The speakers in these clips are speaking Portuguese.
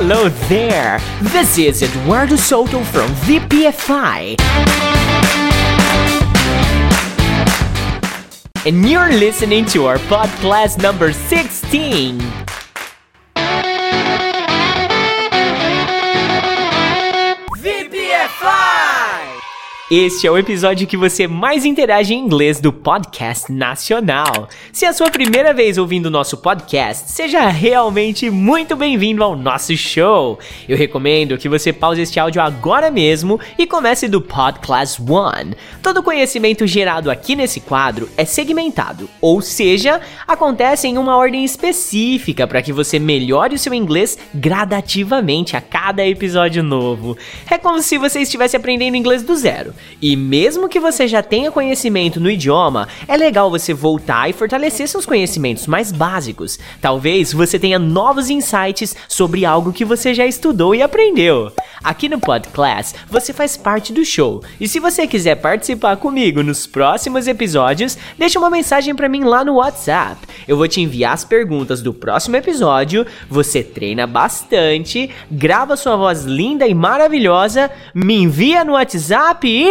Hello there! This is Eduardo Soto from VPFI. And you're listening to our podcast number 16. Este é o episódio que você mais interage em inglês do podcast nacional. Se é a sua primeira vez ouvindo o nosso podcast, seja realmente muito bem-vindo ao nosso show. Eu recomendo que você pause este áudio agora mesmo e comece do Podcast One. Todo conhecimento gerado aqui nesse quadro é segmentado, ou seja, acontece em uma ordem específica para que você melhore o seu inglês gradativamente a cada episódio novo. É como se você estivesse aprendendo inglês do zero. E mesmo que você já tenha conhecimento no idioma, é legal você voltar e fortalecer seus conhecimentos mais básicos. Talvez você tenha novos insights sobre algo que você já estudou e aprendeu. Aqui no Podcast, você faz parte do show. E se você quiser participar comigo nos próximos episódios, deixa uma mensagem para mim lá no WhatsApp. Eu vou te enviar as perguntas do próximo episódio, você treina bastante, grava sua voz linda e maravilhosa, me envia no WhatsApp e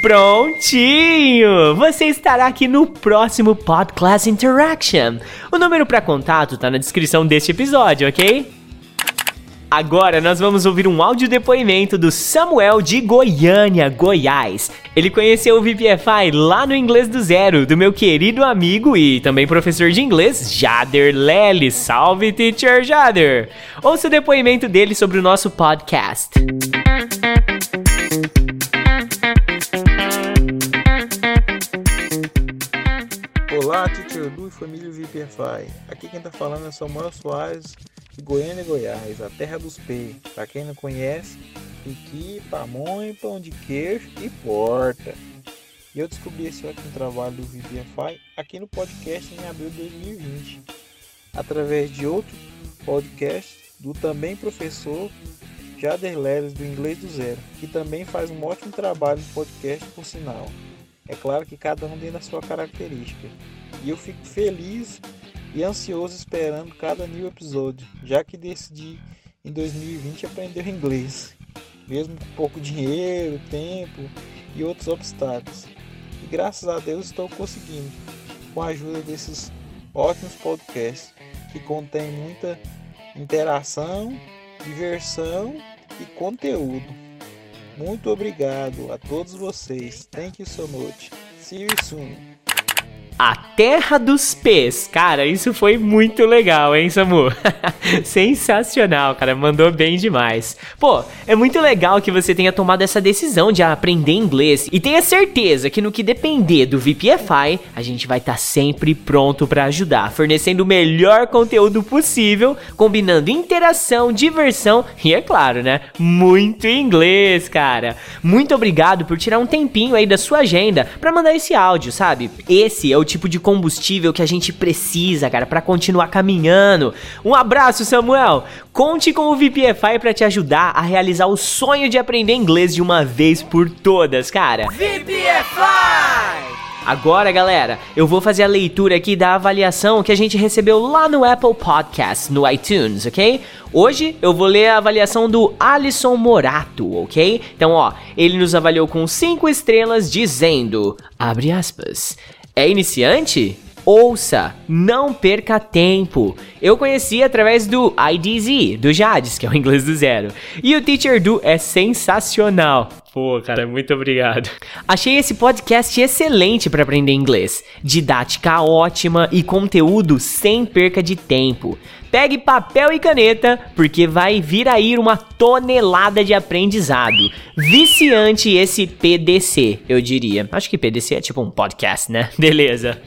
Prontinho! Você estará aqui no próximo Podcast Interaction. O número para contato tá na descrição deste episódio, ok? Agora nós vamos ouvir um áudio depoimento do Samuel de Goiânia, Goiás. Ele conheceu o VPFI lá no Inglês do Zero, do meu querido amigo e também professor de inglês, Jader Lely. Salve, teacher Jader! Ouça o depoimento dele sobre o nosso podcast. Olá, Du e família VPFI. Aqui quem tá falando é Samuel Soares, de Goiânia, Goiás, a terra dos P. Pra quem não conhece, piqui, pamonha, pão de queijo e porta. E eu descobri esse ótimo trabalho do VPFI aqui no podcast em abril de 2020, através de outro podcast do também professor Jader Leles do Inglês do Zero, que também faz um ótimo trabalho no podcast por sinal. É claro que cada um tem a sua característica. E eu fico feliz e ansioso esperando cada new episódio, já que decidi em 2020 aprender inglês, mesmo com pouco dinheiro, tempo e outros obstáculos. E graças a Deus estou conseguindo, com a ajuda desses ótimos podcasts que contêm muita interação, diversão e conteúdo. Muito obrigado a todos vocês. Thank you so much. See you soon. A Terra dos Pés. Cara, isso foi muito legal, hein, Samu? Sensacional, cara. Mandou bem demais. Pô, é muito legal que você tenha tomado essa decisão de aprender inglês e tenha certeza que no que depender do VPFI, a gente vai estar tá sempre pronto para ajudar, fornecendo o melhor conteúdo possível, combinando interação, diversão e, é claro, né, muito inglês, cara. Muito obrigado por tirar um tempinho aí da sua agenda para mandar esse áudio, sabe? Esse é o tipo de combustível que a gente precisa, cara, para continuar caminhando. Um abraço, Samuel. Conte com o VPFI para te ajudar a realizar o sonho de aprender inglês de uma vez por todas, cara. VPFI! Agora, galera, eu vou fazer a leitura aqui da avaliação que a gente recebeu lá no Apple Podcast, no iTunes, ok? Hoje eu vou ler a avaliação do Alisson Morato, ok? Então, ó, ele nos avaliou com 5 estrelas dizendo, abre aspas, é iniciante? Ouça, não perca tempo. Eu conheci através do IDZ, do Jades, que é o inglês do zero. E o Teacher Do é sensacional. Pô, cara, muito obrigado. Achei esse podcast excelente para aprender inglês. Didática ótima e conteúdo sem perca de tempo. Pegue papel e caneta, porque vai vir aí uma tonelada de aprendizado. Viciante esse PDC, eu diria. Acho que PDC é tipo um podcast, né? Beleza.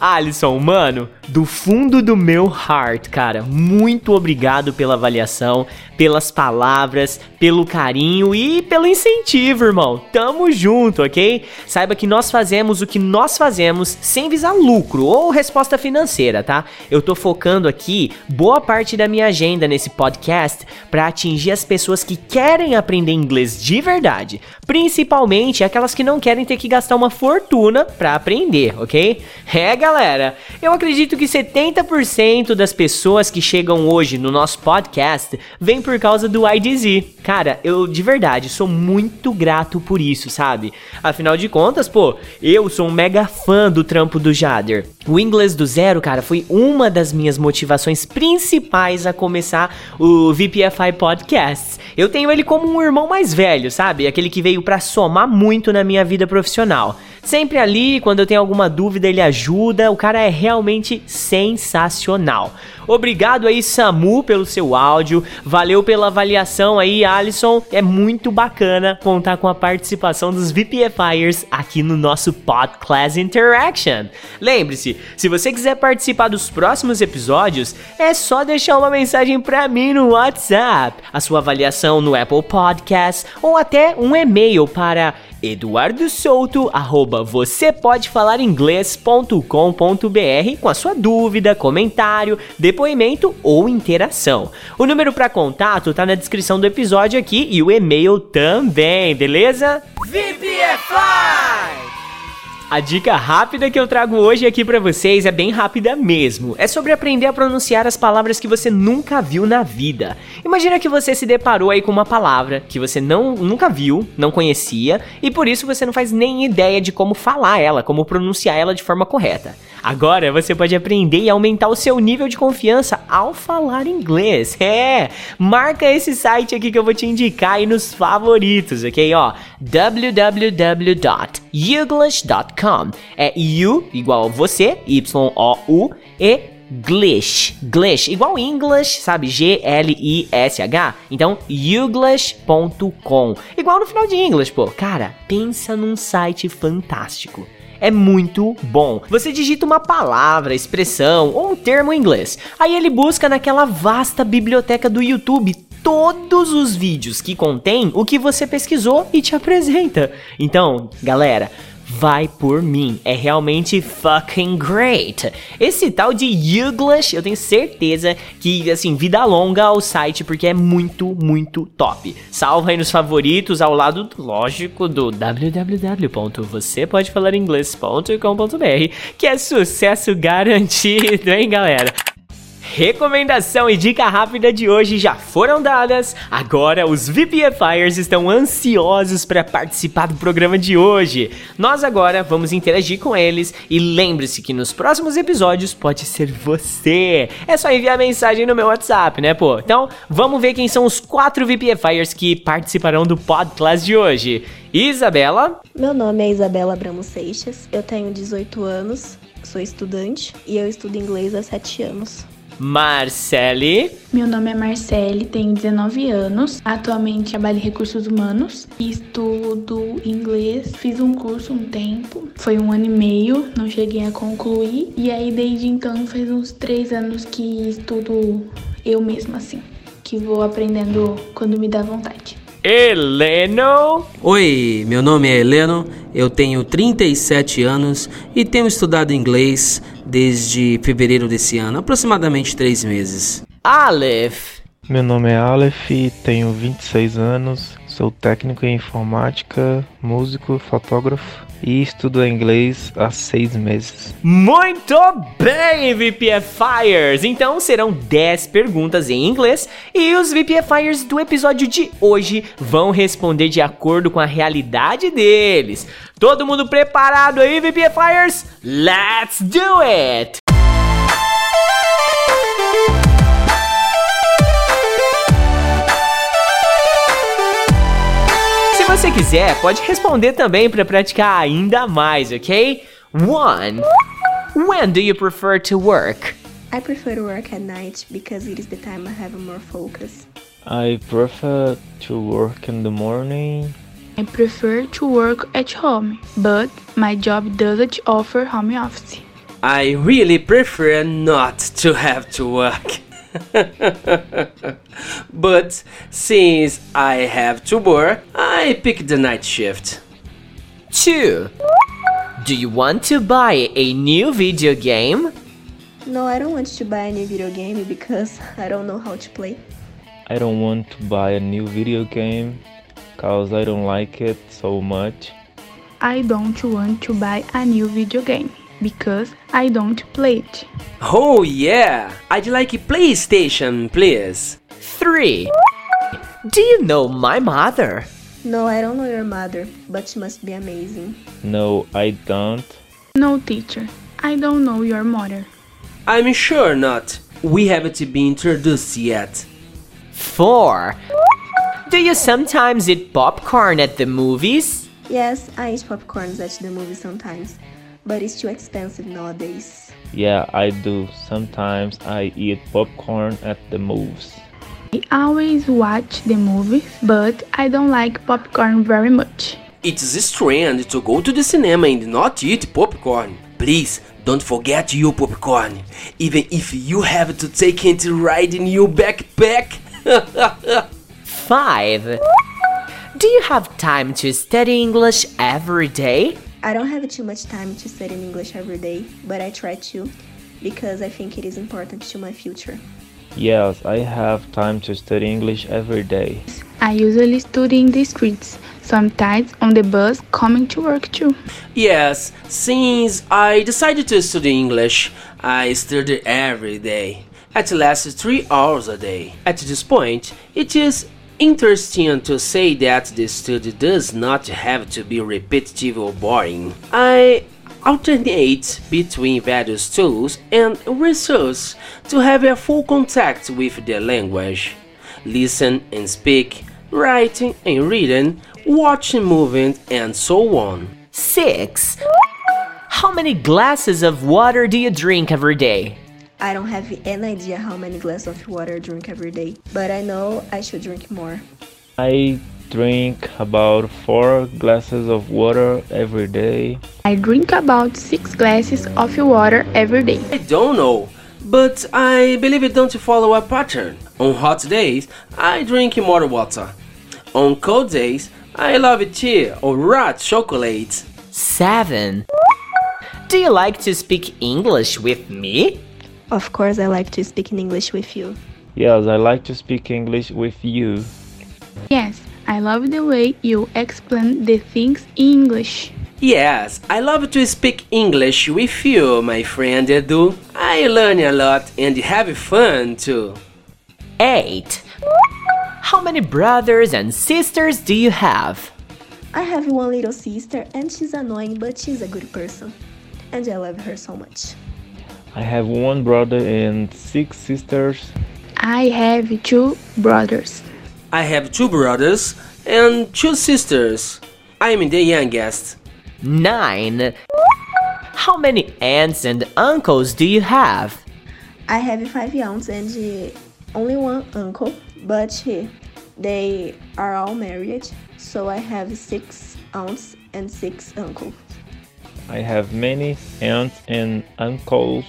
Alisson, mano, do fundo do meu heart, cara, muito obrigado pela avaliação, pelas palavras, pelo carinho e pelo incentivo vivo, irmão. Tamo junto, ok? Saiba que nós fazemos o que nós fazemos sem visar lucro ou resposta financeira, tá? Eu tô focando aqui boa parte da minha agenda nesse podcast para atingir as pessoas que querem aprender inglês de verdade, principalmente aquelas que não querem ter que gastar uma fortuna para aprender, ok? É, galera, eu acredito que 70% das pessoas que chegam hoje no nosso podcast vem por causa do IDZ. Cara, eu de verdade sou muito grato por isso, sabe? Afinal de contas, pô, eu sou um mega fã do trampo do Jader. O inglês do zero, cara, foi uma das minhas motivações principais a começar o VPFI Podcasts. Eu tenho ele como um irmão mais velho, sabe? Aquele que veio para somar muito na minha vida profissional. Sempre ali, quando eu tenho alguma dúvida, ele ajuda. O cara é realmente sensacional. Obrigado aí, Samu, pelo seu áudio. Valeu pela avaliação aí, Alisson. É muito bacana contar com a participação dos VPFIers aqui no nosso Podcast Interaction. Lembre-se, se você quiser participar dos próximos episódios, é só deixar uma mensagem para mim no WhatsApp, a sua avaliação no Apple Podcast ou até um e-mail para Eduardo Souto, arroba vocêpodefalaringlês.com.br com a sua dúvida, comentário, depoimento ou interação. O número para contato tá na descrição do episódio aqui e o e-mail também, beleza? VPFI! A dica rápida que eu trago hoje aqui para vocês é bem rápida mesmo. É sobre aprender a pronunciar as palavras que você nunca viu na vida. Imagina que você se deparou aí com uma palavra que você não nunca viu, não conhecia e por isso você não faz nem ideia de como falar ela, como pronunciar ela de forma correta. Agora você pode aprender e aumentar o seu nível de confiança ao falar inglês. É, marca esse site aqui que eu vou te indicar aí nos favoritos, ok? Ó, www.youglish.com. É you igual você, Y-O-U, e Glish, Glish, igual English, sabe? G-L-I-S-H. Então, youglish.com. Igual no final de English, pô. Cara, pensa num site fantástico é muito bom. Você digita uma palavra, expressão ou um termo em inglês. Aí ele busca naquela vasta biblioteca do YouTube todos os vídeos que contém o que você pesquisou e te apresenta. Então, galera, vai por mim. É realmente fucking great. Esse tal de Youglish, eu tenho certeza que, assim, vida longa ao site, porque é muito, muito top. Salva aí nos favoritos, ao lado, lógico, do www.vocêpodefalaringlês.com.br, que é sucesso garantido, hein, galera? Recomendação e dica rápida de hoje já foram dadas. Agora os VPFires estão ansiosos para participar do programa de hoje. Nós agora vamos interagir com eles e lembre-se que nos próximos episódios pode ser você. É só enviar mensagem no meu WhatsApp, né, pô? Então, vamos ver quem são os quatro VPFires que participarão do podcast de hoje. Isabela? Meu nome é Isabela Abramo Seixas, eu tenho 18 anos, sou estudante e eu estudo inglês há 7 anos. Marcele. Meu nome é Marcele, tenho 19 anos. Atualmente trabalho em recursos humanos e estudo inglês. Fiz um curso um tempo, foi um ano e meio, não cheguei a concluir. E aí desde então faz uns três anos que estudo eu mesma assim, que vou aprendendo quando me dá vontade. Heleno. Oi, meu nome é Heleno, eu tenho 37 anos e tenho estudado inglês desde fevereiro desse ano, aproximadamente três meses. Aleph. Meu nome é Aleph, tenho 26 anos, sou técnico em informática, músico, fotógrafo e estudo inglês há seis meses. Muito bem, VPFires! Então serão 10 perguntas em inglês e os VPFires do episódio de hoje vão responder de acordo com a realidade deles. Todo mundo preparado aí, VPFires? Let's do it! Você quiser, pode responder também para praticar ainda mais, ok? One. When do you prefer to work? I prefer to work at night because it is the time I have more focus. I prefer to work in the morning. I prefer to work at home, but my job doesn't offer home office. I really prefer not to have to work. but since I have to work, I pick the night shift. 2. Do you want to buy a new video game? No, I don't want to buy a new video game because I don't know how to play. I don't want to buy a new video game cause I don't like it so much. I don't want to buy a new video game because I don't play it. Oh yeah, I'd like a PlayStation, please. 3. Do you know my mother? No, I don't know your mother, but she must be amazing. No, I don't. No, teacher, I don't know your mother. I'm sure not. We haven't been introduced yet. 4. Do you sometimes eat popcorn at the movies? Yes, I eat popcorns at the movies sometimes, but it's too expensive nowadays. Yeah, I do. Sometimes I eat popcorn at the movies. I always watch the movies, but I don't like popcorn very much. It's strange to go to the cinema and not eat popcorn. Please don't forget your popcorn, even if you have to take it right in your backpack. 5. Do you have time to study English every day? I don't have too much time to study English every day, but I try to because I think it is important to my future. Yes, I have time to study English every day. I usually study in the streets, sometimes on the bus coming to work too. yes, since I decided to study English, I study every day, at least three hours a day. At this point, it is interesting to say that the study does not have to be repetitive or boring. I alternate between various tools and resources to have a full contact with the language. Listen and speak, writing and reading, watching movies, and so on. 6. How many glasses of water do you drink every day? I don't have any idea how many glasses of water I drink every day, but I know I should drink more. I drink about 4 glasses of water every day. I drink about six glasses of water every day. I don't know, but I believe it don't follow a pattern. On hot days, I drink more water. On cold days, I love tea or hot chocolate. 7. Do you like to speak English with me? Of course, I like to speak in English with you. Yes, I like to speak English with you. Yes, I love the way you explain the things in English. Yes, I love to speak English with you, my friend Edu. I learn a lot and have fun too. 8. How many brothers and sisters do you have? I have one little sister, and she's annoying, but she's a good person, and I love her so much. I have one brother and six sisters. I have two brothers. I have two brothers and two sisters. I'm the youngest. 9. How many aunts and uncles do you have? I have five aunts and uh, only one uncle, but they are all married, so I have six aunts and six uncles. I have many aunts and uncles.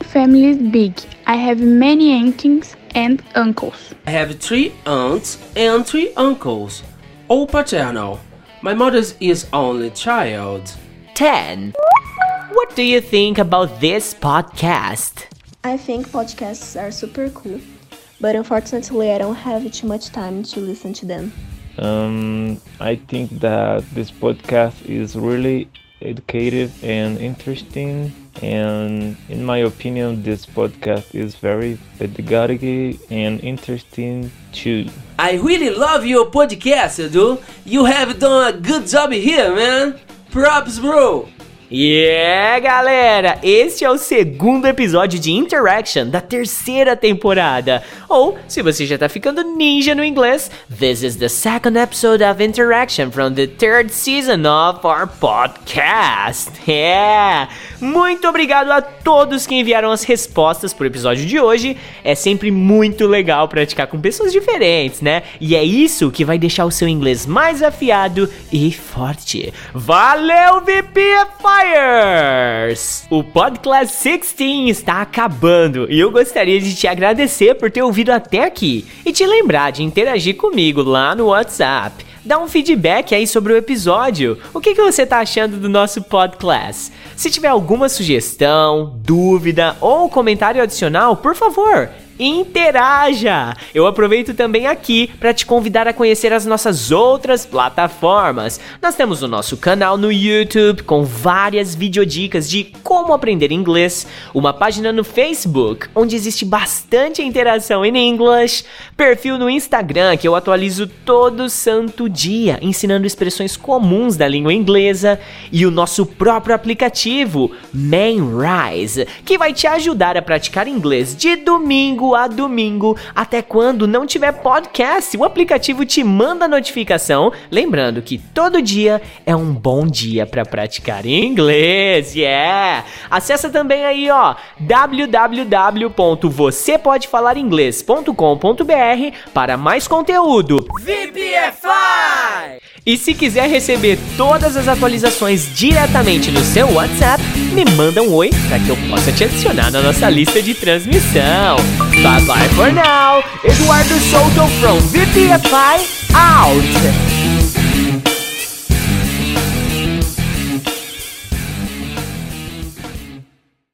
Family is big. I have many aunts and uncles. I have three aunts and three uncles, all paternal. My mother is only child. 10. What do you think about this podcast? I think podcasts are super cool, but unfortunately, I don't have too much time to listen to them. Um, I think that this podcast is really educative and interesting. And in my opinion, this podcast is very pedagogic and interesting too. I really love your podcast, Edu. You have done a good job here, man. Props, bro. Yeah, galera! Este é o segundo episódio de Interaction da terceira temporada. Ou, se você já tá ficando ninja no inglês, this is the second episode of Interaction from the third season of our podcast. Yeah! Muito obrigado a todos que enviaram as respostas pro episódio de hoje. É sempre muito legal praticar com pessoas diferentes, né? E é isso que vai deixar o seu inglês mais afiado e forte. Valeu, VP! VPFires! O Podcast 16 está acabando e eu gostaria de te agradecer por ter ouvido até aqui e te lembrar de interagir comigo lá no WhatsApp. Dá um feedback aí sobre o episódio. O que, que você tá achando do nosso podcast? Se tiver alguma sugestão, dúvida ou comentário adicional, por favor, interaja! Eu aproveito também aqui para te convidar a conhecer as nossas outras plataformas. Nós temos o nosso canal no YouTube com várias videodicas de como aprender inglês, uma página no Facebook onde existe bastante interação em inglês, perfil no Instagram que eu atualizo todo santo dia ensinando expressões comuns da língua inglesa e o nosso próprio aplicativo Mainrise, que vai te ajudar a praticar inglês de domingo a domingo, até quando não tiver podcast, o aplicativo te manda notificação, lembrando que todo dia é um bom dia para praticar inglês. Yeah! Acessa também aí, ó, www.vocêpodefalaringlês.com.br para mais conteúdo. VPFI! E se quiser receber todas as atualizações diretamente no seu WhatsApp, me manda um oi para que eu possa te adicionar na nossa lista de transmissão. Bye bye for now. Eduardo Souto from VPFI out.